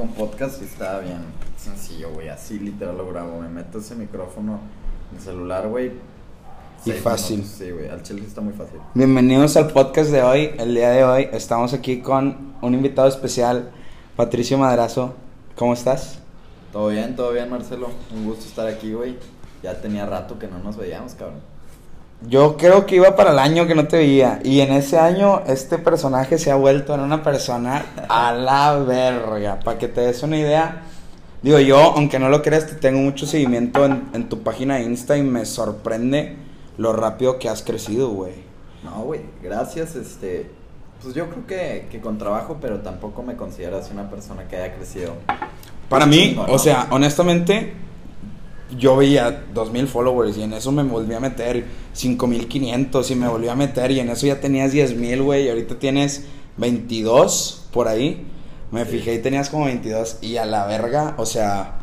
Con podcast está bien sencillo, güey. Así literal lo grabo. Me meto ese micrófono en el celular, güey. Y fácil. minutos. Sí, güey. Al chile está muy fácil. Bienvenidos al podcast de hoy. El día de hoy estamos aquí con un invitado especial, Patricio Madrazo. ¿Cómo estás? Todo bien, todo bien, Marcelo. Un gusto estar aquí, güey. Ya tenía rato que no nos veíamos, cabrón. Yo creo que iba para el año que no te veía. Y en ese año este personaje se ha vuelto en una persona a la verga. Para que te des una idea. Digo, yo, aunque no lo creas, te tengo mucho seguimiento en, en tu página de Insta y me sorprende lo rápido que has crecido, güey. No, güey. Gracias, este. Pues yo creo que, que con trabajo, pero tampoco me considero así una persona que haya crecido. Para mí, o sea, honestamente, yo veía 2000 followers y en eso me volví a meter 5500 y me volví a meter y en eso ya tenías 10000, güey, y ahorita tienes 22 por ahí. Me Sí. fijé y tenías como 22 y a la verga, o sea,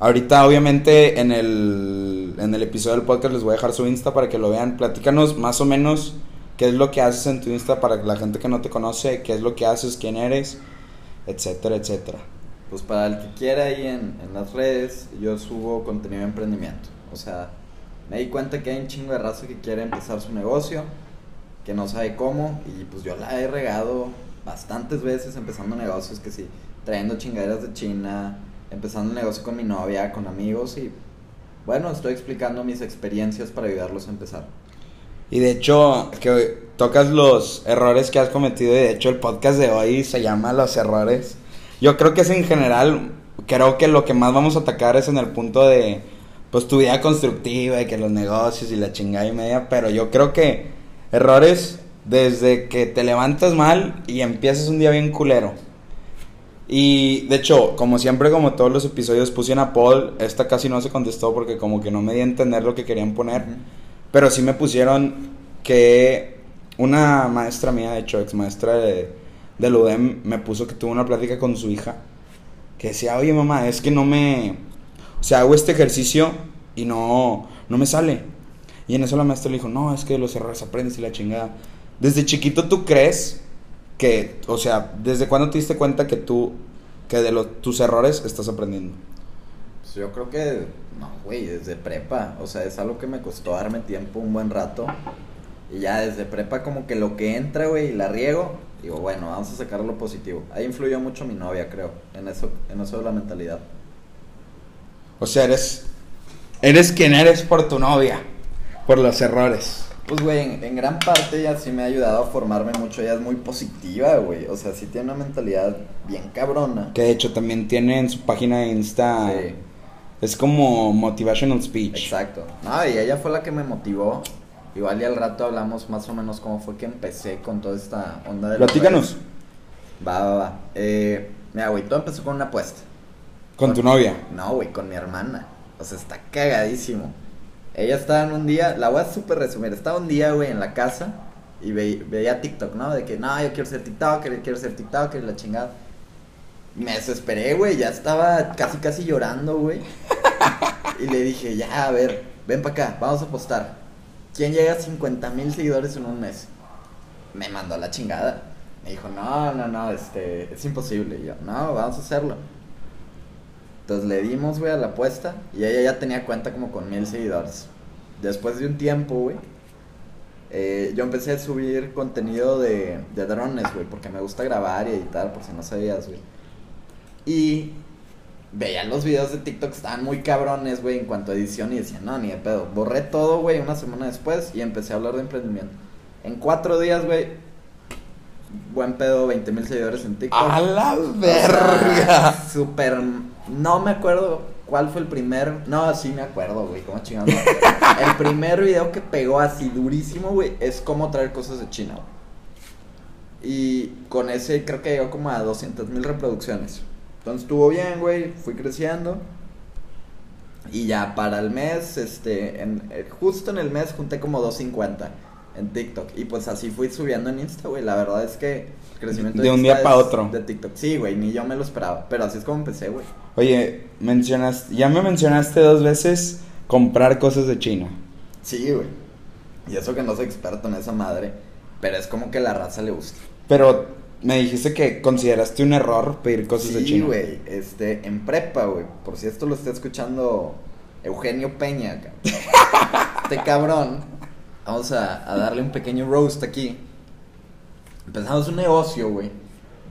ahorita obviamente en el en el episodio del podcast les voy a dejar su Insta para que lo vean. Platícanos más o menos qué es lo que haces en tu Insta para la gente que no te conoce, qué es lo que haces, quién eres, etcétera, etcétera. Pues para el que quiera ahí en, en las redes, yo subo contenido de emprendimiento. O sea, me di cuenta que hay un chingo de raza que quiere empezar su negocio, que no sabe cómo, y pues yo la he regado bastantes veces empezando negocios, que sí, trayendo chingaderas de China, empezando el negocio con mi novia, con amigos, y bueno, estoy explicando mis experiencias para ayudarlos a empezar. Y de hecho, que tocas los errores que has cometido. Y de hecho, el podcast de hoy se llama Los errores. Yo creo que es en general. Creo que lo que más vamos a atacar es en el punto de. Pues tu vida constructiva y que los negocios y la chingada y media. Pero yo creo que errores desde que te levantas mal y empiezas un día bien culero. Y de hecho, como siempre, como todos los episodios, puse una poll. Esta casi no se contestó porque, como que no me di a entender lo que querían poner. Pero sí me pusieron que una maestra mía, de hecho, ex maestra de, del UDEM, me puso que tuvo una plática con su hija. Que decía, oye mamá, es que no me... O sea, hago este ejercicio y no, no me sale. Y en eso la maestra le dijo, no, es que los errores aprendes y la chingada. Desde chiquito tú crees que, o sea, ¿desde cuándo te diste cuenta que tú, que de los, tus errores estás aprendiendo? Pues yo creo que, no, güey, desde prepa. O sea, es algo que me costó darme tiempo un buen rato. Y ya desde prepa como que lo que entra, güey, y la riego, digo, bueno, vamos a sacar lo positivo. Ahí influyó mucho mi novia, creo, en eso, en eso de la mentalidad. O sea, eres, eres quien eres por tu novia, por los errores. Pues, güey, en, en gran parte ella sí me ha ayudado a formarme mucho. Ella es muy positiva, güey. O sea, sí tiene una mentalidad bien cabrona. Que de hecho también tiene en su página de Insta. Sí. Es como motivational speech. Exacto. No, y ella fue la que me motivó. Igual y al rato hablamos más o menos cómo fue que empecé con toda esta onda de... Platícanos. Va, va, va. Eh, mira, güey, todo empezó con una apuesta. Con tu novia. No, güey, con mi hermana. O sea, está cagadísimo. Ella estaba en un día, la voy a súper resumir. Estaba un día, güey, en la casa y ve- veía TikTok, ¿no? De que, no, yo quiero ser TikToker, quiero ser TikToker la chingada. Me desesperé, güey, ya estaba casi, casi llorando, güey. Y le dije, ya, a ver, ven para acá, vamos a apostar. ¿Quién llega a 50 mil seguidores en un mes? Me mandó la chingada. Me dijo, no, no, no, este, es imposible. Y yo, no, vamos a hacerlo. Entonces le dimos, güey, a la apuesta y ella ya tenía cuenta como con mil seguidores. Después de un tiempo, güey, eh, yo empecé a subir contenido de, de drones, güey, porque me gusta grabar y editar, por si no sabías, güey. Y veía los videos de TikTok, estaban muy cabrones, güey, en cuanto a edición y decía, no, ni de pedo. Borré todo, güey, una semana después y empecé a hablar de emprendimiento. En cuatro días, güey, buen pedo, 20 mil seguidores en TikTok. ¡A la O sea, verga! Super. No me acuerdo cuál fue el primer. No, sí me acuerdo, güey. ¿Cómo acuerdo. el primer video que pegó así durísimo, güey, es cómo traer cosas de China, güey. Y con ese creo que llegó como a 200 mil reproducciones. Entonces estuvo bien, güey. Fui creciendo. Y ya para el mes, este, en, eh, justo en el mes junté como 250 en TikTok. Y pues así fui subiendo en Insta, güey. La verdad es que el crecimiento De un Insta día pa' es otro. De TikTok. Sí, güey, ni yo me lo esperaba. Pero así es como empecé, güey. Oye, mencionaste, ya me mencionaste dos veces comprar cosas de China. Sí, güey. Y eso que no soy experto en esa madre. Pero es como que la raza le gusta. Pero me dijiste que consideraste un error pedir cosas de Sí, China. güey, este, en prepa, güey, por si esto lo está escuchando Eugenio Peña, cabrón. este cabrón, vamos a, a darle un pequeño roast aquí. Empezamos un negocio, güey,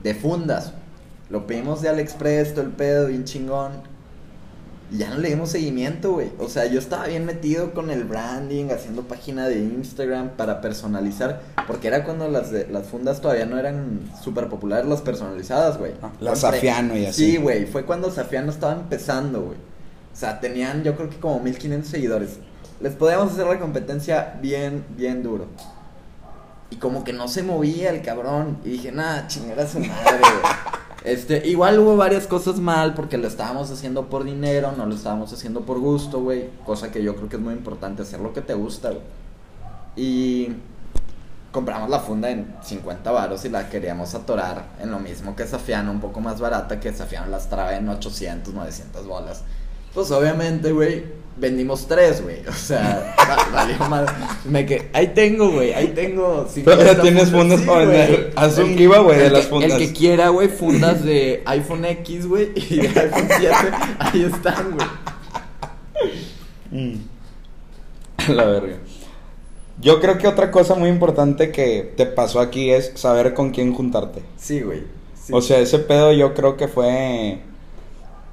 de fundas. Lo pedimos de AliExpress, todo el pedo, bien chingón. Y ya no le dimos seguimiento, güey. O sea, yo estaba bien metido con el branding, haciendo página de Instagram para personalizar. Porque era cuando las, de- las fundas todavía no eran súper populares, las personalizadas, güey. Ah, la Fue pre- Safiano y así. Sí, güey. Fue cuando Safiano estaba empezando, güey. O sea, tenían yo creo que como 1500 seguidores. Les podíamos hacer la competencia bien, bien duro. Y como que no se movía el cabrón. Y dije, nada, chingada su madre, güey. Este, igual hubo varias cosas mal porque lo estábamos haciendo por dinero, no lo estábamos haciendo por gusto, güey. Cosa que yo creo que es muy importante, hacer lo que te gusta, güey. Y compramos la funda en 50 varos y la queríamos atorar en lo mismo que Safiano, un poco más barata que Safiano las trae en 800, 900 bolas. Pues obviamente, güey, vendimos tres, güey. O sea, va- valió más. Me que ahí tengo, güey, ahí tengo. Todavía 50 tienes fundas Sí, para vender. Haz un giveaway de el las que- fundas. El que quiera, güey, fundas de iPhone X, güey, y de iPhone 7, ahí están, güey. Mm. La verga. Yo creo que otra cosa muy importante que te pasó aquí es saber con quién juntarte. Sí, güey. sí. O sea, ese pedo yo creo que fue.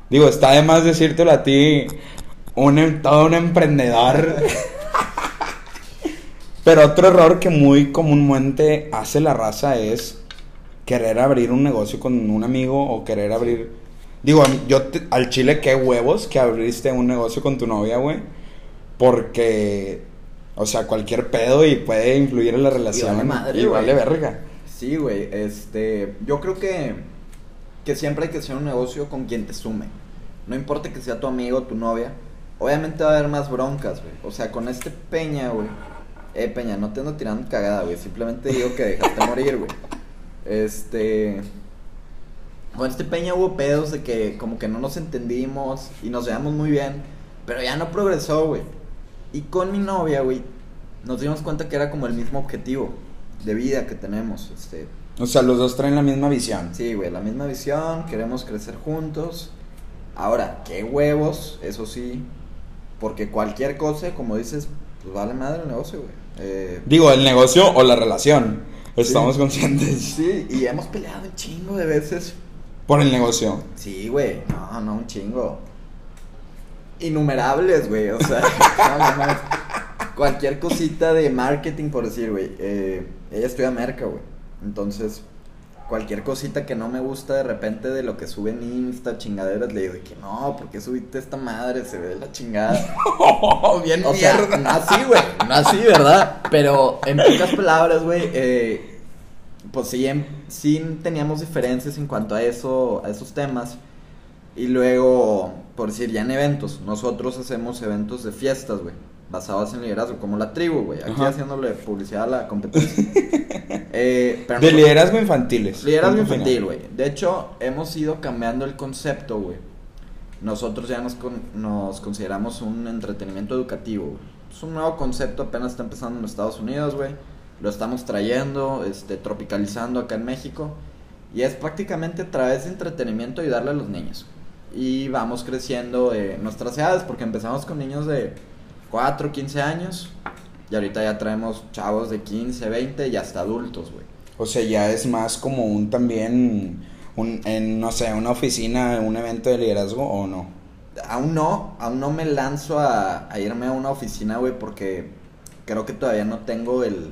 Digo, está de más decírtelo a ti, un, todo un emprendedor. Pero otro error que muy comúnmente hace la raza es querer abrir un negocio con un amigo o querer abrir. Digo, yo te- al chile, qué huevos que abriste un negocio con tu novia, güey. Porque, o sea, cualquier pedo y puede influir en la relación. vale madre, y vale verga. Sí, güey, este, yo creo que, que siempre hay que hacer un negocio con quien te sume. No importa que sea tu amigo o tu novia, obviamente va a haber más broncas, güey. O sea, con este Peña, güey. Eh, Peña, no te ando tirando cagada, güey. Simplemente digo que dejaste morir, güey. Este... Con este Peña hubo pedos de que como que no nos entendimos y nos llevamos muy bien, pero ya no progresó, güey. Y con mi novia, güey, nos dimos cuenta que era como el mismo objetivo de vida que tenemos. Este, O sea, los dos traen la misma visión. sí, güey, la misma visión, queremos crecer juntos. Ahora, qué huevos, eso sí, porque cualquier cosa, como dices, pues vale madre el negocio, güey. Eh, Digo, el negocio o la relación. Estamos Sí. conscientes. sí, y hemos peleado un chingo de veces. Por el negocio. Sí, güey, no, no, un chingo. Innumerables, güey, o sea, no, no cualquier cosita de marketing, por decir, güey. eh, ella estudia merca, güey. Entonces, cualquier cosita que no me gusta de repente de lo que sube en Insta, chingaderas, le digo que no, porque subiste esta madre? Se ve la chingada. bien O sea, no así, güey, no así, ¿verdad? Pero en pocas palabras, güey, eh, pues sí, en- sí teníamos diferencias en cuanto a eso, a esos temas. Y luego, por decir, ya en eventos, nosotros hacemos eventos de fiestas, güey, basados en liderazgo, como la tribu, güey, aquí Ajá. haciéndole publicidad a la competencia. Eh, pero De liderazgo infantiles. Liderazgo infantil, güey. De hecho, hemos ido cambiando el concepto, güey. Nosotros ya nos, con- nos consideramos un entretenimiento educativo. güey. Es un nuevo concepto, apenas está empezando en Estados Unidos, güey. Lo estamos trayendo, este, tropicalizando acá en México. Y es prácticamente a través de entretenimiento ayudarle a los niños. Y vamos creciendo eh, nuestras edades, porque empezamos con niños de 4, 15 años. Y ahorita ya traemos chavos de 15, 20 y hasta adultos, güey. O sea, ya es más como un también, un, en, no sé, una oficina, un evento de liderazgo o no. Aún no, aún no me lanzo a, a irme a una oficina, güey, porque creo que todavía no tengo el,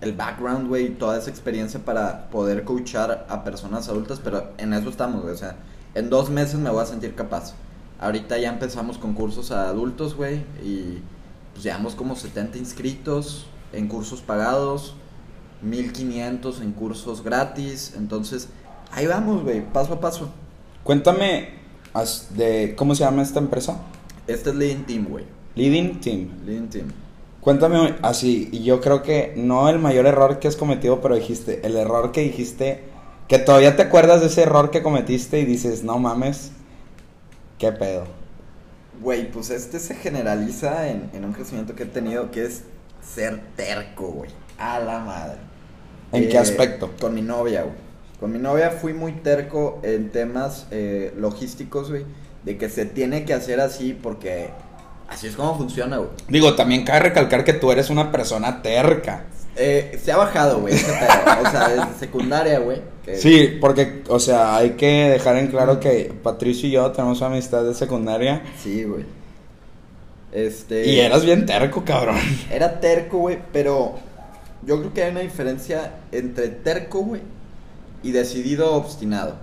el background, güey, y toda esa experiencia para poder coachar a personas adultas, pero en eso estamos, güey, o sea, en dos meses me voy a sentir capaz. Ahorita ya empezamos con cursos a adultos, güey, y pues llevamos como 70 inscritos en cursos pagados, 1500 en cursos gratis, entonces ahí vamos, güey, paso a paso. Cuéntame de cómo se llama esta empresa. Este es Leading Team, güey, Leading Team. Leading Team. Cuéntame así, y yo creo que no el mayor error que has cometido, pero dijiste, el error que dijiste, que todavía te acuerdas de ese error que cometiste y dices, no mames, qué pedo. Güey, pues este se generaliza en, en un crecimiento que he tenido que es ser terco, güey. A la madre. ¿En qué aspecto? Con mi novia, güey. Con mi novia fui muy terco en temas eh, logísticos, güey. De que se tiene que hacer así porque así es como funciona, güey. Digo, también cabe recalcar que tú eres una persona terca. Eh, se ha bajado, güey. O sea, desde secundaria, güey. que- Sí, porque, o sea, hay que dejar en claro que Patricio y yo tenemos amistad de secundaria. Sí, güey. Este. Y eras bien terco, cabrón. Era terco, güey, pero yo creo que hay una diferencia entre terco, güey, y decidido obstinado.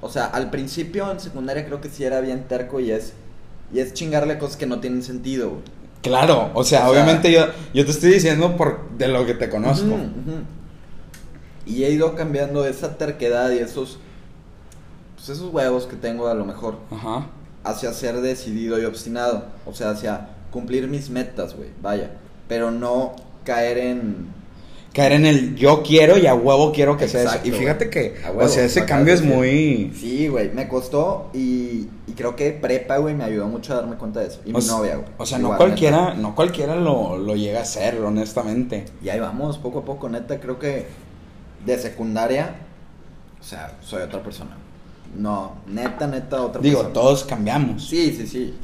O sea, al principio en secundaria creo que sí era bien terco y es y es chingarle cosas que no tienen sentido, güey. Claro, o sea, O sea- obviamente yo, yo te estoy diciendo por de lo que te conozco. Y he ido cambiando esa terquedad y esos pues esos huevos que tengo a lo mejor Ajá. hacia ser decidido y obstinado, o sea, hacia cumplir mis metas, güey, vaya, pero no caer en Caer en el yo quiero y a huevo quiero que sea eso. Y fíjate que, A o sea, ese cambio es muy... Sí, güey, me costó y, y creo que prepa, güey, me ayudó mucho a darme cuenta de eso. Y o mi novia, güey. O sea, no cualquiera, neta. no cualquiera lo, lo llega a hacer, honestamente. Y ahí vamos, poco a poco, neta, creo que de secundaria, o sea, soy otra persona. No, neta, neta, otra Digo, persona. todos cambiamos. Sí, sí, sí.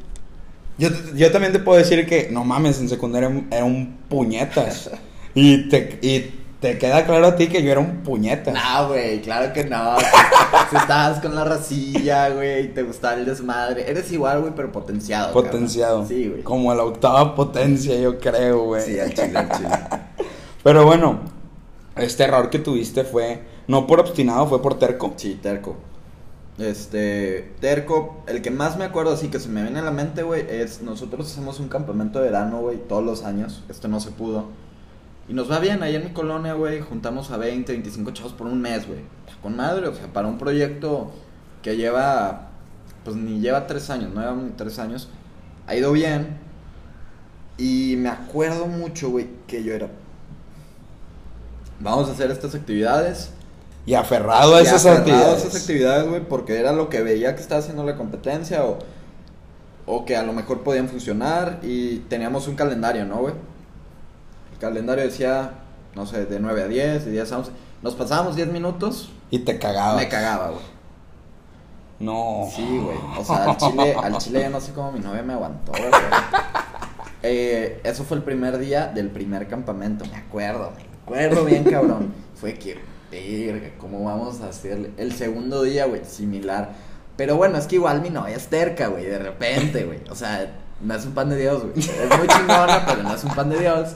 Yo, te- yo también te puedo decir que, no mames, en secundaria era un puñetas. y, te, y te queda claro a ti que yo era un puñetas. No, güey, claro que no. si estabas con la racilla, güey, y te gustaba el desmadre. Eres igual, güey, pero potenciado. cabrón. Potenciado. Sí, güey. Como la octava potencia, yo creo, güey. Sí, al chile, al chile. Pero bueno, este error que tuviste fue, no por obstinado, fue por terco. Sí, terco. Este, terco, el que más me acuerdo así que se me viene a la mente, güey, es nosotros hacemos un campamento de verano, güey, todos los años. Este no se pudo. Y nos va bien, ahí en mi colonia, güey, juntamos a 20, 25 chavos por un mes, güey. Con madre, o sea, para un proyecto que lleva, pues ni lleva tres años, no lleva ni tres años. Ha ido bien. Y me acuerdo mucho, güey, que yo era... Vamos a hacer estas actividades. Y aferrado a Y esas aferrado a actividades. esas actividades, güey, porque era lo que veía que estaba haciendo la competencia o, o que a lo mejor podían funcionar y teníamos un calendario, ¿no, güey? Calendario decía, no sé, de 9 a 10, de 10 a 11. Nos pasábamos 10 minutos, Y te cagabas. me cagaba, güey. No. Sí, güey. O sea, al chile, al chile yo no sé cómo mi novia me aguantó, güey. Eh, eso fue el primer día del primer campamento, me acuerdo, me acuerdo bien, cabrón. Fue que, verga, ¿cómo vamos a hacer el segundo día, güey? Similar. Pero bueno, es que igual mi novia es terca, güey, de repente, güey. O sea, no es un pan de Dios, güey. Es muy chingona, pero no es un pan de Dios.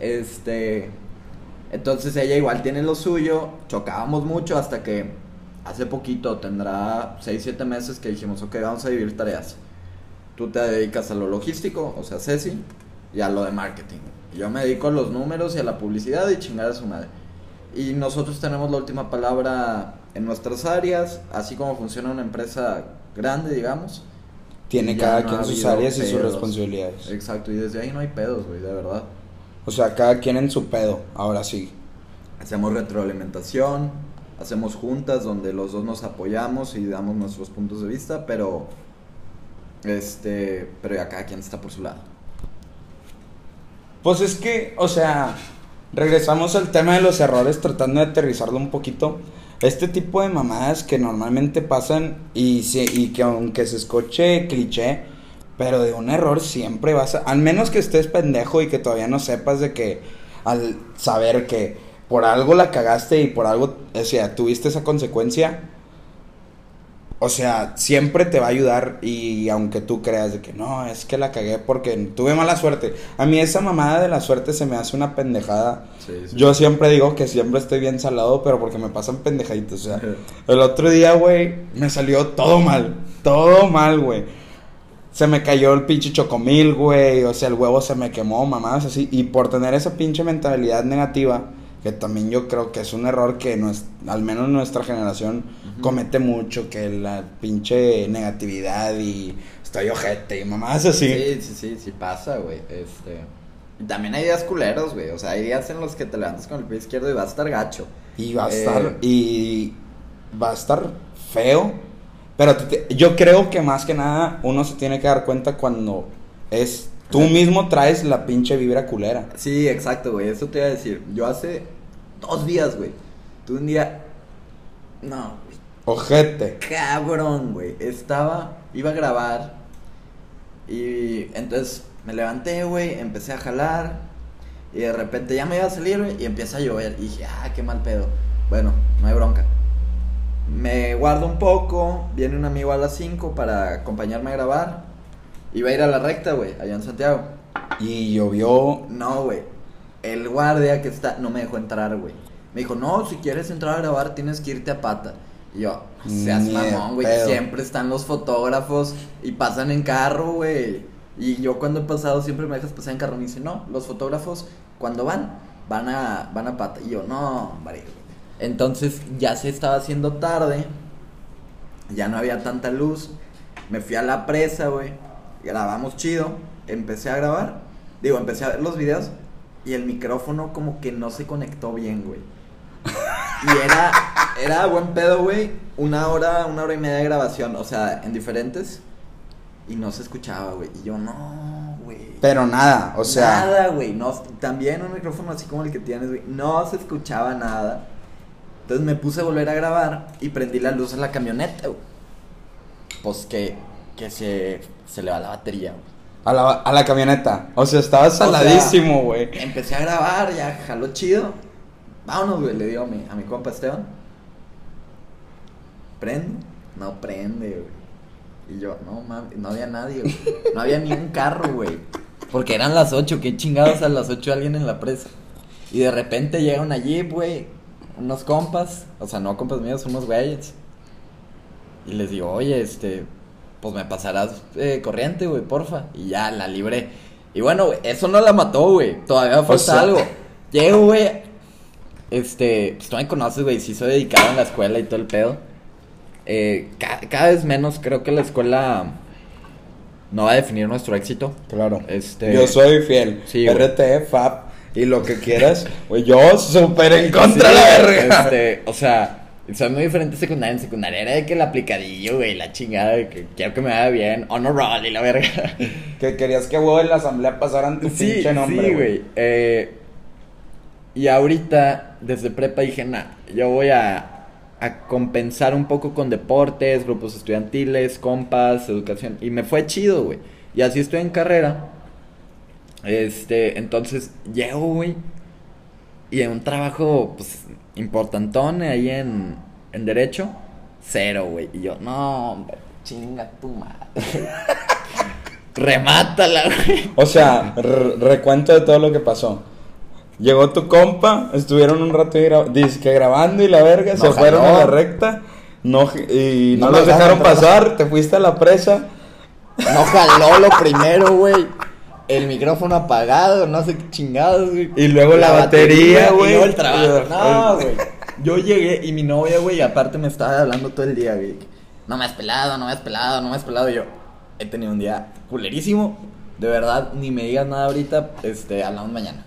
Este. Entonces ella igual tiene lo suyo. Chocábamos mucho hasta que hace poquito, tendrá 6, 7 meses que dijimos, ok, vamos a dividir tareas. Tú te dedicas a lo logístico, o sea, Ceci, y a lo de marketing. Y yo me dedico a los números y a la publicidad y chingar a su madre. Y nosotros tenemos la última palabra en nuestras áreas, así como funciona una empresa grande, digamos. Tiene cada no quien sus áreas y sus responsabilidades. Exacto, y desde ahí no hay pedos, güey, de verdad. O sea, cada quien en su pedo, ahora sí. Hacemos retroalimentación, hacemos juntas donde los dos nos apoyamos y damos nuestros puntos de vista, pero este, pero ya cada quien está por su lado. Pues es que, o sea, regresamos al tema de los errores tratando de aterrizarlo un poquito. Este tipo de mamadas que normalmente pasan y, y que aunque se escuche cliché, pero de un error siempre vas a... Al menos que estés pendejo y que todavía no sepas de que al saber que por algo la cagaste y por algo, o sea, tuviste esa consecuencia, o sea, siempre te va a ayudar y aunque tú creas de que no, es que la cagué porque tuve mala suerte. A mí esa mamada de la suerte se me hace una pendejada. Sí, sí. Yo siempre digo que siempre estoy bien salado, pero porque me pasan pendejaditos. O sea, el otro día, güey, me salió todo mal. Todo mal, güey. Se me cayó el pinche chocomil, güey. O sea, el huevo se me quemó, mamadas así. Y por tener esa pinche mentalidad negativa, que también yo creo que es un error que no es, al menos nuestra generación. Comete mucho, que la pinche negatividad y estoy ojete y mamadas así. Sí, sí, sí, sí pasa, güey. Este, también hay días culeros, güey. O sea, hay días en los que te levantas con el pie izquierdo y vas a estar gacho. Y va a Eh. estar. Y va a estar feo. Pero te- te- yo creo que más que nada uno se tiene que dar cuenta cuando es. Tú mismo traes la pinche vibra culera. Sí, exacto, güey. Eso te iba a decir. Yo hace dos días, güey. Tuve un día No, Ojete. cabrón, güey. Estaba, iba a grabar y entonces me levanté, güey, empecé a jalar y de repente ya me iba a salir, güey, y empieza a llover. Y dije, ah, qué mal pedo. Bueno, no hay bronca. Me guardo un poco, viene un amigo a las 5 para acompañarme a grabar. Iba a ir a la recta, güey, allá en Santiago. Y llovió. No, güey. El guardia que está no me dejó entrar, güey. Me dijo, no, si quieres entrar a grabar tienes que irte a pata. Yo, seas Ni mamón, güey. Siempre están los fotógrafos y pasan en carro, güey. Y yo cuando he pasado siempre me dejas pasar en carro. Me dice, no, los fotógrafos cuando van, van a, van a pata. Y yo, no, hombre. güey". Entonces ya se estaba haciendo tarde. Ya no había tanta luz. Me fui a la presa, güey. Grabamos chido. Empecé a grabar. Digo, empecé a ver los videos. Y el micrófono como que no se conectó bien, güey. Y era, era buen pedo, güey. Una hora, una hora y media de grabación. O sea, en diferentes. Y no se escuchaba, güey. Y yo, no, güey. Pero nada, o sea. Nada, güey. No, también un micrófono así como el que tienes, güey. No se escuchaba nada. Entonces me puse a volver a grabar y prendí la luz en la camioneta, güey. Pues que, que se, se le va la batería, güey. A la, a la camioneta. O sea, estaba saladísimo, güey. Empecé a grabar, ya jaló chido. Vámonos, güey, le digo a mi, a mi compa Esteban. ¿Prende? No prende, güey. Y yo, no mames, no había nadie, güey. No había ni un carro, güey. Porque eran las 8, qué chingados a las 8 alguien en la presa. Y de repente llega una jeep, güey. Unos compas, o sea, no compas míos, unos güeyes. Y les digo, oye, este, pues me pasarás eh, corriente, güey, porfa. Y ya la libré. Y bueno, eso no la mató, güey. Todavía falta sea- algo. Llego, güey. Este, pues tú me conoces, güey. Sí soy dedicado en la escuela y todo el pedo. Eh, ca- cada vez menos creo que la escuela no va a definir nuestro éxito. Claro. Este- Yo soy fiel. Sí, güey. RT, FAP y lo que quieras. Güey, yo súper en contra de Sí, la verga. Este, o sea, soy muy diferente en secundaria. En secundaria era de que el aplicadillo, güey, la chingada, de que quiero que me vaya bien. Honor roll y la verga. Que querías que huevo en la asamblea pasaran tu Sí, pinche nombre, sí, güey. Eh, y ahorita, desde prepa dije, nah, yo voy a, a compensar un poco con deportes, grupos estudiantiles, compas, educación. Y me fue chido, güey. Y así estoy en carrera. Este, entonces, llego, güey. Y en un trabajo, pues, importantón ahí en, en Derecho, cero, güey. Y yo, no, hombre, chinga tu madre. Remátala, güey. O sea, recuento de todo lo que pasó. Llegó tu compa, estuvieron un rato gra- dizque grabando y la verga, No se fueron a la recta, no, y no, No los dejaron pasar, te fuiste a la presa. No jaló lo primero, güey. El micrófono apagado, no sé qué chingados, güey. Y luego la batería, güey. Y luego el trabajo. No, güey. Yo llegué y mi novia, güey, aparte me estaba hablando todo el día, güey. No me has pelado, no me has pelado, no me has pelado. Y yo, he tenido un día culerísimo. De verdad, ni me digas nada ahorita, este, hablamos mañana.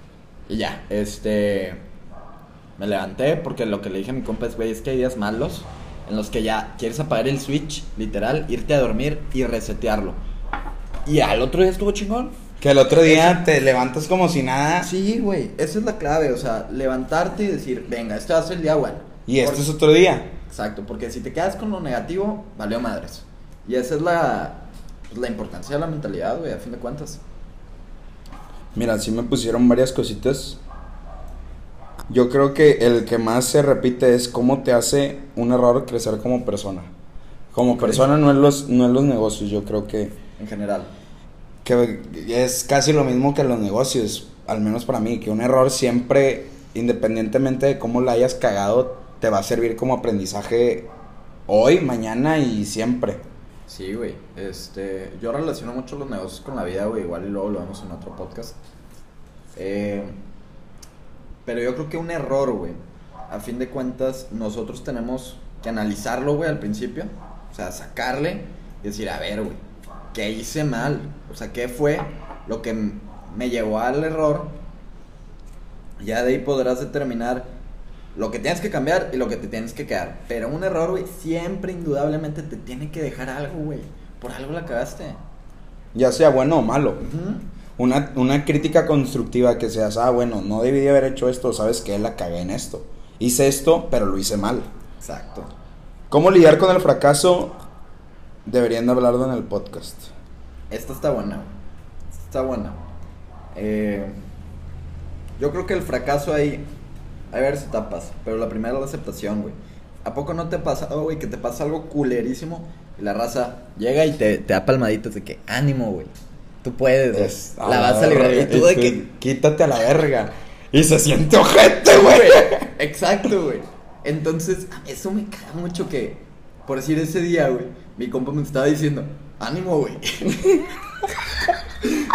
Y ya, este. Me levanté porque lo que le dije a mi compa es, güey, es que hay días malos en los que ya quieres apagar el switch, literal, irte a dormir y resetearlo. Y al otro día estuvo chingón. Que el otro día te levantas como si nada. Sí, güey, esa es la clave, o sea, levantarte y decir, venga, este va a ser el día bueno. Y este Porque- es otro día. Exacto, porque si te quedas con lo negativo, valió madres. Y esa es la, pues, la importancia de la mentalidad, güey, a fin de cuentas. Mira, sí me pusieron varias cositas. Yo creo que el que más se repite es cómo te hace un error crecer como persona. Como persona, no en los, no en los negocios. Yo creo que, En general. que es casi lo mismo que en los negocios. Al menos para mí, que un error siempre, independientemente de cómo la hayas cagado, te va a servir como aprendizaje hoy, mañana y siempre. Sí, güey. Este, yo relaciono mucho los negocios con la vida, güey. Igual y luego lo vemos en otro podcast. Eh, pero yo creo que un error, güey. A fin de cuentas, nosotros tenemos que analizarlo, güey, al principio. O sea, sacarle y decir, a ver, güey, ¿qué hice mal? O sea, ¿qué fue lo que me llevó al error? Ya de ahí podrás determinar lo que tienes que cambiar y lo que te tienes que quedar. Pero un error, güey, siempre indudablemente te tiene que dejar algo, güey. Por algo la cagaste. Ya sea bueno o malo. Una, una crítica constructiva que seas, ah, bueno, no debí de haber hecho esto, sabes que la cagué en esto. Hice esto, pero lo hice mal. Exacto. ¿Cómo lidiar con el fracaso? Deberían de hablarlo en el podcast. Esta está buena. Esta está buena. Eh, yo creo que el fracaso ahí. Hay varias etapas. Pero la primera es la aceptación, güey. ¿A poco no te pasa, güey, que te pasa algo culerísimo? Y la raza llega y te, te da palmaditas de que ánimo, güey. Tú puedes. Es- La vas a librar. Y tú de que. Quítate a la verga. Y se siente ojete, güey. Exacto, güey. Entonces, eso me caga mucho que, por decir ese día, güey, mi compa me estaba diciendo, ánimo, güey.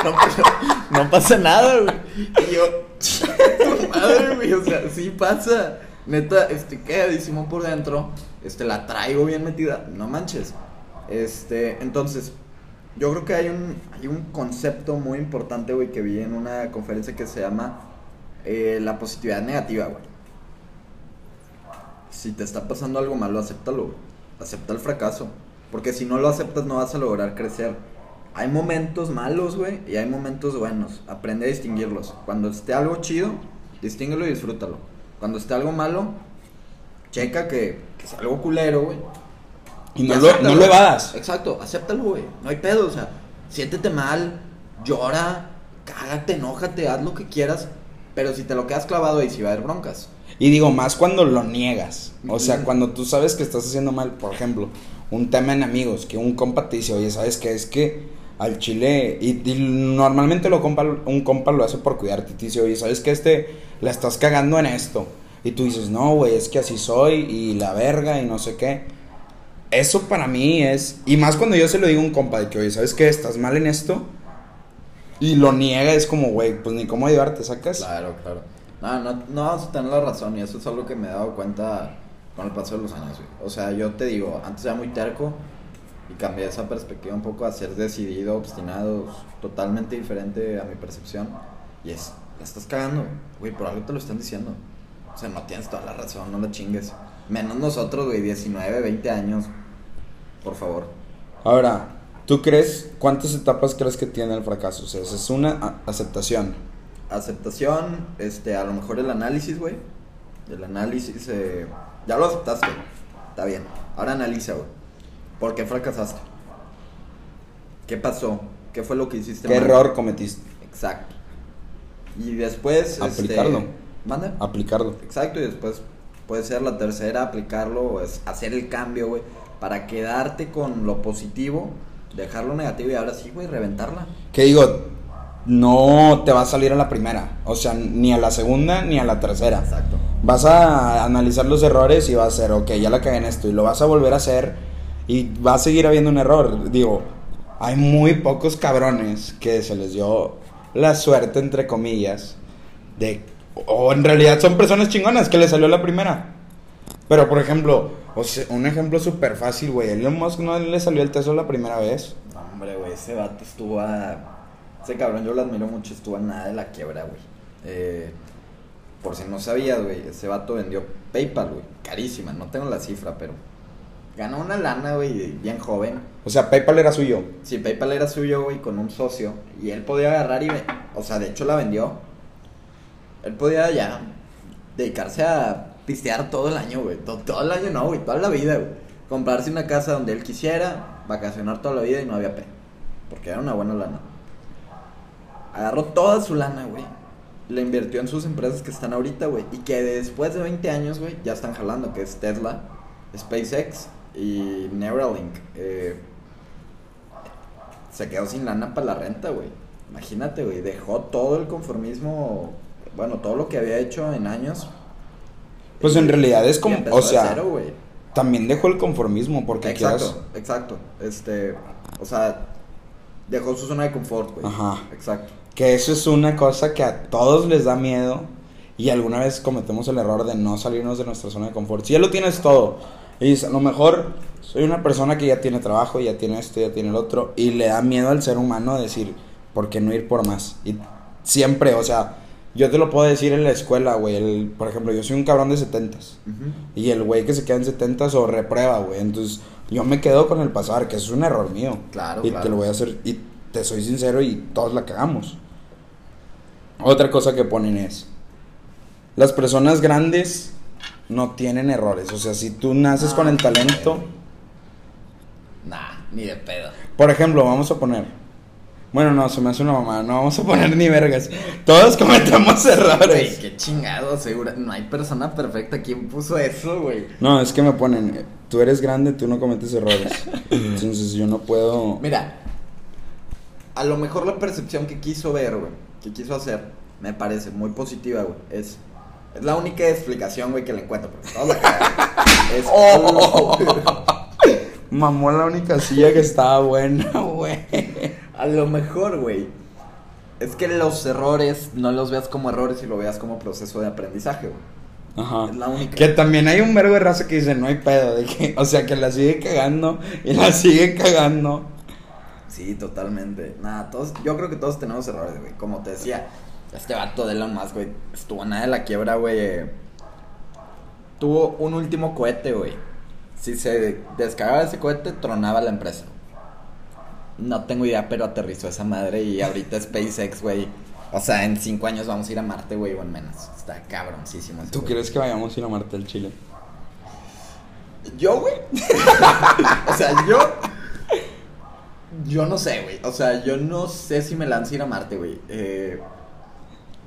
no, pasa, no pasa nada, güey. Y yo, tu madre, güey, o sea, sí pasa. Neta, estoy cagadísimo por dentro. Este, la traigo bien metida. No manches. Este, entonces, yo creo que hay un, hay un concepto muy importante, güey, que vi en una conferencia que se llama eh, la positividad negativa, güey. Si te está pasando algo malo, acéptalo, güey. Acepta el fracaso. Porque si no lo aceptas, no vas a lograr crecer. Hay momentos malos, güey, y hay momentos buenos. Aprende a distinguirlos. Cuando esté algo chido, distínguelo y disfrútalo. Cuando esté algo malo, checa que, que es algo culero, güey. Y no lo, no lo evadas. Exacto, acéptalo, güey. No hay pedo, o sea, siéntete mal, llora, cágate, enójate, haz lo que quieras. Pero si te lo quedas clavado ahí, sí va a haber broncas. Y digo, más cuando lo niegas. O sea, cuando tú sabes que estás haciendo mal, por ejemplo, un tema en amigos, que un compa te dice, oye, ¿sabes qué? Es que al chile, y, normalmente lo compa, un compa lo hace por cuidarte, y dice, oye, ¿sabes qué? Este, la estás cagando en esto. Y tú dices, no, güey, es que así soy, y la verga, y no sé qué. Eso para mí es, y más cuando yo se lo digo a un compa, de que, oye, ¿sabes qué? Estás mal en esto. Y lo niega, es como, güey, pues ni cómo ayudarte, ¿sacas? Claro, claro. No, no, no vas a tener la razón y eso es algo que me he dado cuenta con el paso de los años, güey. O sea, yo te digo, antes era muy terco y cambié esa perspectiva un poco a ser decidido, obstinado, totalmente diferente a mi percepción. Y es, la estás cagando, güey, por algo te lo están diciendo. O sea, no tienes toda la razón, no la chingues. Menos nosotros, güey, 19, 20 años. Por favor. Ahora, ¿tú crees cuántas etapas crees que tiene el fracaso? O sea, es una aceptación. Aceptación, este, a lo mejor el análisis, güey. El análisis, eh, ya lo aceptaste, está bien. Ahora analiza, güey. ¿Por qué fracasaste? ¿Qué pasó? ¿Qué fue lo que hiciste ¿Qué mal? error cometiste? Exacto. Y después, Aplicarlo. Este, ¿Manda? Aplicarlo. Exacto, y después puede ser la tercera, aplicarlo, es hacer el cambio, güey, para quedarte con lo positivo, dejar lo negativo y ahora sí, güey, reventarla. Que digo, no te va a salir a la primera. O sea, ni a la segunda ni a la tercera. Exacto. Vas a analizar los errores y vas a hacer, ok, ya la cagué en esto. Y lo vas a volver a hacer y va a seguir habiendo un error. Digo, hay muy pocos cabrones que se les dio la suerte, entre comillas, de... O en realidad son personas chingonas que les salió la primera. Pero, por ejemplo, un ejemplo súper fácil, güey. Elon Musk no le salió el Tesla la primera vez. No, hombre, güey, ese vato estuvo a... Ese cabrón yo lo admiro mucho, estuvo a nada de la quiebra, güey. Eh, por si no sabías, güey, ese vato vendió PayPal, güey. Carísima, no tengo la cifra, pero... Ganó una lana, güey, bien joven. O sea, PayPal era suyo. Sí, PayPal era suyo, güey, con un socio. Y él podía agarrar y... O sea, de hecho la vendió. Él podía ya dedicarse a pistear todo el año, güey. Todo, todo el año no, güey, toda la vida, güey. Comprarse una casa donde él quisiera, vacacionar toda la vida y no había pena. Porque era una buena lana. Agarró toda su lana, güey. La invirtió en sus empresas que están ahorita, güey. Y que después de 20 años, güey, ya están jalando, que es Tesla, SpaceX y Neuralink. Eh, se quedó sin lana para la renta, güey. Imagínate, güey. Dejó todo el conformismo, bueno, todo lo que había hecho en años. Pues Y- en realidad es como, o de sea, cero, también dejó el conformismo porque Exacto, quieras- exacto. Este, o sea, dejó su zona de confort, güey. Ajá. Exacto. que eso es una cosa que a todos les da miedo y alguna vez cometemos el error de no salirnos de nuestra zona de confort. Si ya lo tienes todo y a lo mejor soy una persona que ya tiene trabajo, ya tiene esto, ya tiene el otro y le da miedo al ser humano decir, ¿por qué no ir por más? Y siempre, o sea, yo te lo puedo decir en la escuela, güey, el- por ejemplo, yo soy un cabrón de setentas. Ujú. Y el güey que se queda en 70 o reprueba, güey. Entonces, yo me quedo con el pasar, que eso es un error mío. Claro, Y claro. te lo voy a hacer, y te soy sincero, y todos la cagamos. Otra cosa que ponen es, las personas grandes no tienen errores. O sea, si tú naces con el talento. Nah, ni de pedo. Por ejemplo, vamos a poner. Bueno, no, se me hace una mamá. No vamos a poner ni vergas. Todos cometemos errores. qué chingado, segura. No hay persona perfecta. ¿Quién puso eso, güey? No, es que me ponen. Tú eres grande, tú no cometes errores. Entonces yo no puedo. Mira, a lo mejor la percepción que quiso ver, güey, que quiso hacer, me parece muy positiva, güey. Es, es la única explicación, güey, que le encuentro. Porque todos la cagan. Es. Oh. Mamó la única silla que estaba buena, güey. A lo mejor, güey. Es que los errores no los veas como errores y lo veas como proceso de aprendizaje, güey. Ajá. Es la única. Que también hay un verbo de raza que dice, no hay pedo, de que, o sea, que la sigue cagando y la sigue cagando. Sí, totalmente. Nada, todos, yo creo que todos tenemos errores, güey. Como te decía, este vato de Elon Musk, güey, estuvo nada de la quiebra, güey. Tuvo un último cohete, güey. Si se descargaba ese cohete, tronaba la empresa. No tengo idea, pero aterrizó esa madre y ahorita SpaceX, güey. O sea, en cinco años vamos a ir a Marte, güey, o en menos. Está cabroncísimo. ese ¿Tú güey. crees que vayamos a ir a Marte al Chile? ¿Yo, güey? o sea, yo. Yo no sé, güey. O sea, yo no sé si me lanzo a ir a Marte, güey. Eh,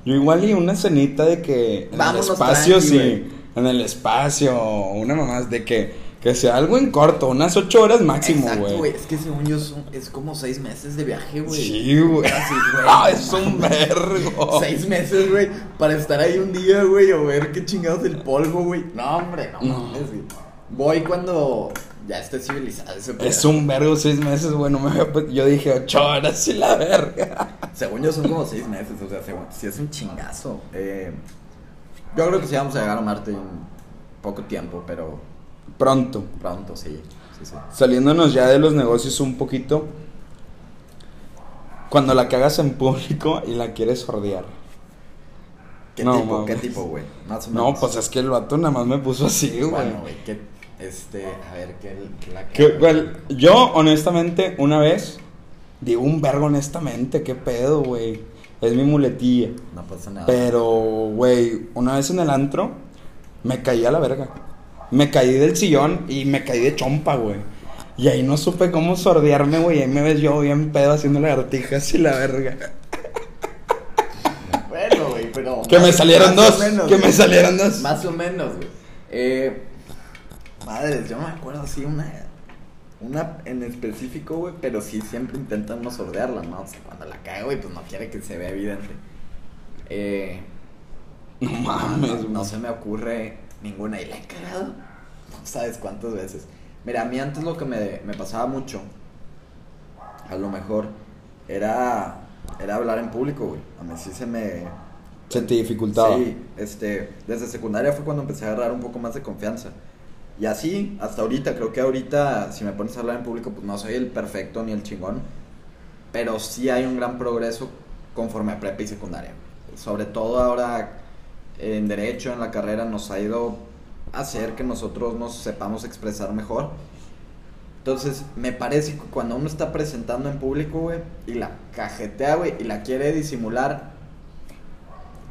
Yo igual y una cenita de que en Vámonos el espacio, tranqui, sí. En el espacio, una mamás de que, que sea algo en corto, unas ocho horas máximo, güey. Es que según yo son- es como seis meses de viaje, güey. Sí, güey. Ah, es un vergo. Seis meses, güey, para estar ahí un día, güey, o ver qué chingados el polvo, güey. No, hombre, no, No. mames, güey. Voy cuando ya esté civilizado ese. Es un vergo seis meses, güey. No me había pe- Yo dije ocho horas y la verga. Según yo son como seis meses, o sea, según, sí es un chingazo. Eh, yo creo que sí vamos a llegar a Marte en poco tiempo, pero Pronto. pronto, sí. sí, sí. Saliéndonos ya de los negocios un poquito. Cuando la cagas en público y la quieres sordear. ¿Qué No, tipo, qué mames. tipo, güey? Más o menos. No, pues es que el vato nada más me puso así, güey. Bueno, güey, que, este, a ver, ¿qué, qué la Que, yo, honestamente, una vez, digo un vergo honestamente, qué pedo, güey. Es mi muletilla. No pasa nada. Pero, güey, una vez en el antro, me caí a la verga. Me caí del sillón y me caí de chompa, güey. Y ahí no supe cómo sordearme, güey. Ahí me ves yo bien pedo haciendo lagartijas y la verga. Bueno, güey, pero. Que me salieron dos. menos, Que güey. me salieron dos. Más o menos, güey. Eh, madres, yo me acuerdo así una. Una en específico, güey, pero sí siempre intentan no sordearla, ¿no? O sea, cuando la cae, güey, pues no quiere que se vea evidente. Eh. No mames, no, güey. no se me ocurre ninguna y la he cagado. No sabes cuántas veces. Mira, a mí antes lo que me, me pasaba mucho, a lo mejor, era, era hablar en público, güey. A mí sí se me... Se te dificultaba. Sí, este, desde secundaria fue cuando empecé a agarrar un poco más de confianza. Y así, hasta ahorita, creo que ahorita, si me pones a hablar en público, pues no soy el perfecto ni el chingón. Pero sí hay un gran progreso conforme a prepa y secundaria. Sobre todo ahora en derecho, en la carrera, nos ha ido a hacer que nosotros nos sepamos expresar mejor. Entonces, me parece que cuando uno está presentando en público, güey, y la cajetea, güey, y la quiere disimular,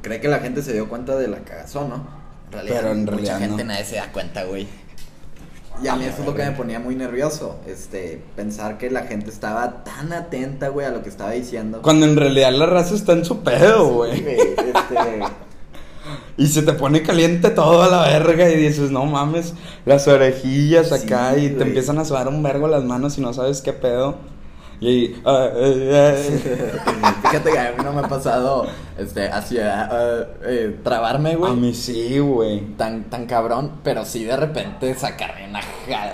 cree que la gente se dio cuenta de la cagazón, ¿no? En Pero en mucha realidad gente no. nadie se da cuenta, güey. Y a mí eso es lo que me ponía muy nervioso, este, pensar que la gente estaba tan atenta, güey, a lo que estaba diciendo. Cuando en realidad la raza está en su pedo, Sí, güey. este, Y se te pone caliente todo a la verga y dices, no mames, las orejillas acá Sí, y te empiezan a sudar un vergo las manos y no sabes qué pedo. Y ahí, ah, eh, eh. Fíjate que a mí no me ha pasado, este, hacia, eh, eh, trabarme, a güey. mí sí, güey. tan, tan cabrón, pero sí de repente sacarme una jada.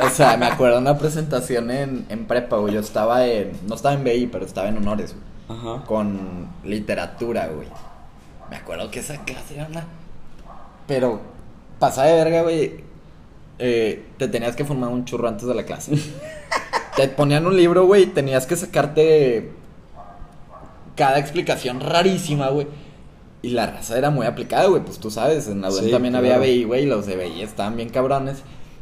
o sea, me acuerdo una presentación en, en prepa, güey. Yo estaba en, no estaba en BI, pero estaba en honores, güey. Ajá. Con literatura, güey. Me acuerdo que esa clase era una... Pero, pasada de verga, güey. eh, te tenías que formar un churro antes de la clase. te ponían un libro, güey, y tenías que sacarte cada explicación rarísima, güey. Y la raza era muy aplicada, güey. Pues tú sabes, en la UDEM Sí, también claro. había BI, güey. y Los de BI estaban bien cabrones.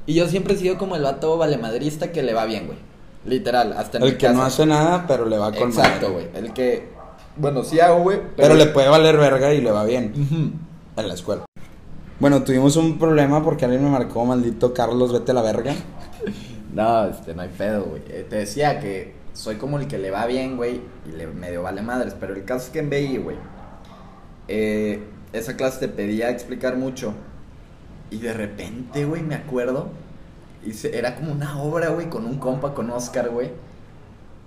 Y yo siempre he sido como el vato valemadrista que le va bien, güey. Literal, hasta en mi El que no hace nada, pero le va con Exacto, güey. El que. Bueno, sí hago, güey. Pero le puede valer verga y le va bien en la escuela. Bueno, tuvimos un problema porque alguien me marcó, maldito Carlos, vete a la verga. No, este, no hay pedo, güey. Eh, te decía que soy como el que le va bien, güey, y le medio vale madres. Pero el caso es que en BI, güey, eh, esa clase te pedía explicar mucho. Y de repente, güey, me acuerdo, se- era como una obra, güey, con un compa, con Oscar, güey.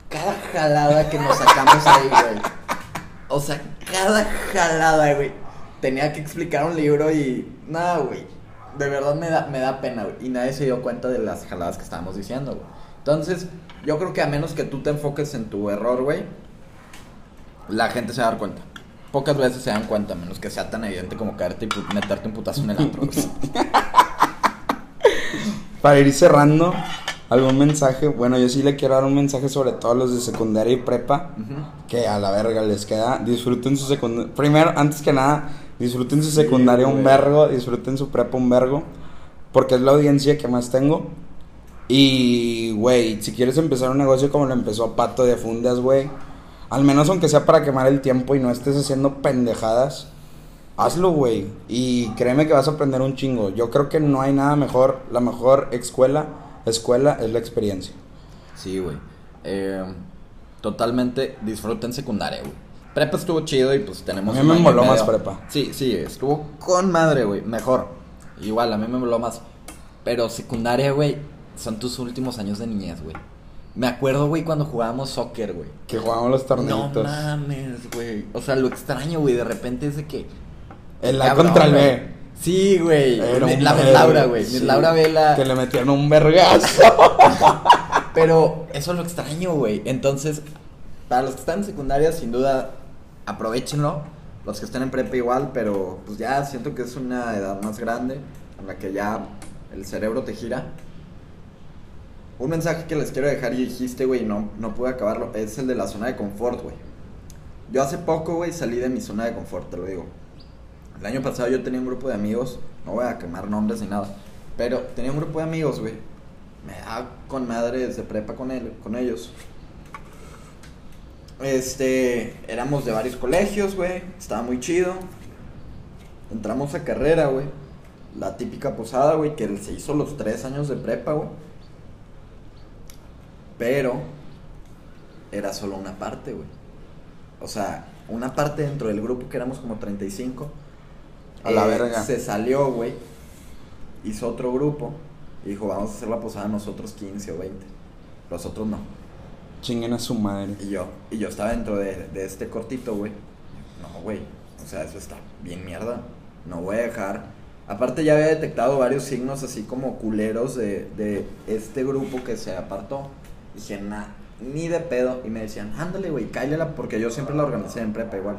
Cada jalada que nos sacamos ahí, güey. O sea, cada jalada, güey. Tenía que explicar un libro y. Nada, güey. De verdad me da, me da pena, güey. Y nadie se dio cuenta de las jaladas que estábamos diciendo, güey. Entonces, yo creo que a menos que tú te enfoques en tu error, güey, la gente se va a dar cuenta. Pocas veces se dan cuenta, a menos que sea tan evidente como caerte y meterte un putazo en el antro. güey. Para ir cerrando, algún mensaje. Bueno, yo sí le quiero dar un mensaje sobre todo a los de secundaria y prepa. Ujú. Que a la verga les queda. Disfruten su secundaria. Primero, antes que nada, disfruten su secundaria un güey. vergo. Disfruten su prepa un vergo. Porque es la audiencia que más tengo. Y, güey, si quieres empezar un negocio como lo empezó Pato de Fundas, güey. Al menos aunque sea para quemar el tiempo y no estés haciendo pendejadas. Hazlo, güey. Y créeme que vas a aprender un chingo. Yo creo que no hay nada mejor. La mejor escuela, escuela es la experiencia. Sí, güey. Eh, totalmente disfruten secundaria, güey. Prepa estuvo chido y pues tenemos. A mí me moló más prepa. Sí, sí, estuvo con madre, güey. Mejor. Igual, a mí me moló más. Pero secundaria, güey, son tus últimos años de niñez, güey. Me acuerdo, güey, cuando jugábamos soccer, güey. Que jugamos los No torneitos. mames, güey. O sea, lo extraño, güey, de repente es de que. el A contra el. B. Sí, güey. La Laura, güey. sí. Laura Vela. Que le metieron un vergazo. Pero eso lo extraño, güey. Entonces, para los que están en secundaria, sin duda, aprovechenlo. Los que estén en prepa igual, pero pues ya siento que es una edad más grande en la que ya el cerebro te gira. Un mensaje que les quiero dejar y dijiste, güey, no, no pude acabarlo, es el de la zona de confort, güey. Yo hace poco, güey, salí de mi zona de confort, te lo digo. El año pasado yo tenía un grupo de amigos, no voy a quemar nombres ni nada, pero tenía un grupo de amigos, güey. Me daba con madre desde prepa con, él, con ellos. Este, éramos de varios colegios, güey, estaba muy chido. Entramos a carrera, güey. La típica posada, güey, que se hizo los tres años de prepa, güey. Pero era solo una parte, güey. O sea, una parte dentro del grupo que éramos como 35. A la eh, verga. Se salió, güey. Hizo otro grupo. Y dijo, vamos a hacer la posada nosotros 15 o 20. Los otros no. Chinguen a su madre. Y yo, y yo estaba dentro de, de este cortito, güey. No, güey. O sea, eso está bien mierda. No voy a dejar. Aparte ya había detectado varios signos así como culeros de, de este grupo que se apartó. Dije, nah, ni de pedo. Y me decían, ándale, güey, cáilela, porque yo siempre la organicé en prepa igual.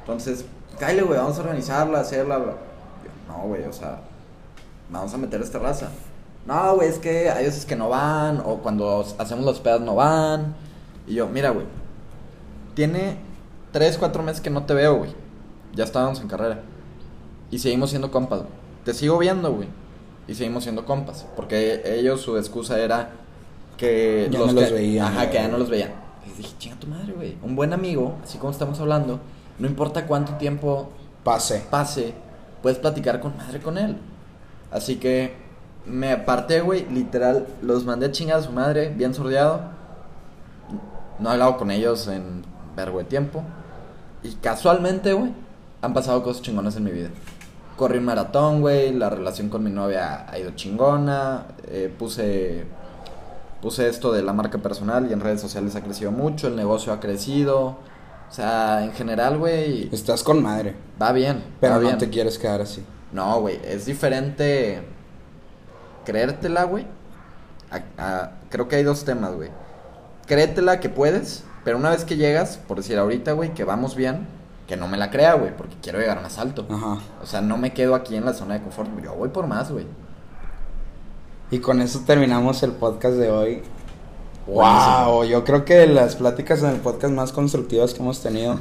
Entonces, cáile, güey, vamos a organizarla, hacerla. bla". Yo, no, güey, o sea, vamos a meter esta raza. No, güey, es que hay veces que no van, o cuando hacemos los pedos no van. Y yo, mira, güey, tiene 3, 4 meses que no te veo, güey. Ya estábamos en carrera. Y seguimos siendo compas, güey. Te sigo viendo, güey. Y seguimos siendo compas. Porque ellos, su excusa era que. Ya no los veían, Ajá, que ya no los veían. Les dije, chinga tu madre, güey. Un buen amigo, así como estamos hablando, no importa cuánto tiempo Pase. pase, puedes platicar con madre con él. Así que me aparté, güey, literal, los mandé a chingar a su madre, bien sordeado. No he hablado con ellos en vergo de tiempo. Y casualmente, güey, han pasado cosas chingonas en mi vida. Corrí un maratón, güey, la relación con mi novia ha ido chingona, eh, puse puse esto de la marca personal y en redes sociales ha crecido mucho, el negocio ha crecido. O sea, en general, güey, Estás con madre. va bien. Pero va no bien. te quieres quedar así. No, güey, es diferente creértela, güey. creo que hay dos temas, güey. Créetela que puedes, pero una vez que llegas, por decir ahorita, güey, que vamos bien, que no me la crea, güey, porque quiero llegar más alto. Ajá. O sea, no me quedo aquí en la zona de confort, yo voy por más, güey. Y con eso terminamos el podcast de hoy. Buenísimo. Wow, yo creo que de las pláticas en el podcast más constructivas que hemos tenido.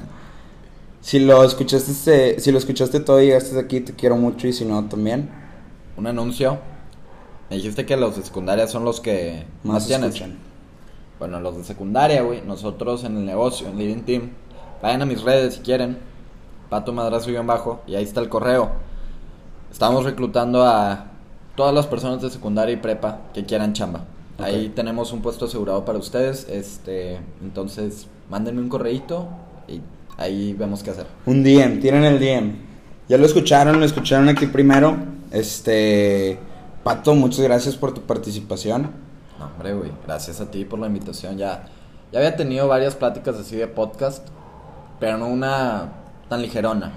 Si lo escuchaste, si lo escuchaste todo y llegaste aquí, te quiero mucho y si no también. Un anuncio. Me dijiste que los de secundaria son los que más, Más tienes. escuchan. Bueno, los de secundaria, güey. Nosotros en el negocio, en Living Team. Vayan a mis redes si quieren. Pato Madrazo y bajo. Y ahí está el correo. estamos reclutando a todas las personas de secundaria y prepa que quieran chamba. Ahí tenemos un puesto asegurado para ustedes, este, entonces mándenme un correíto y ahí vemos qué hacer. Un DM, tienen el DM. Ya lo escucharon, lo escucharon aquí primero. Este. Pato, muchas gracias por tu participación. No, hombre, güey, gracias a ti por la invitación. Ya, ya había tenido varias pláticas así de podcast, pero no una tan ligerona.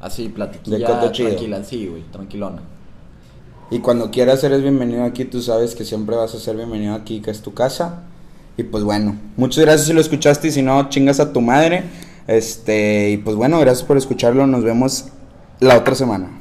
Así, platiquilla tranquila, sí, güey, tranquilona. Y cuando quieras eres bienvenido aquí, tú sabes que siempre vas a ser bienvenido aquí, que es tu casa. Y pues bueno, muchas gracias si lo escuchaste y si no, chingas a tu madre. Este, y pues bueno, gracias por escucharlo, nos vemos la otra semana.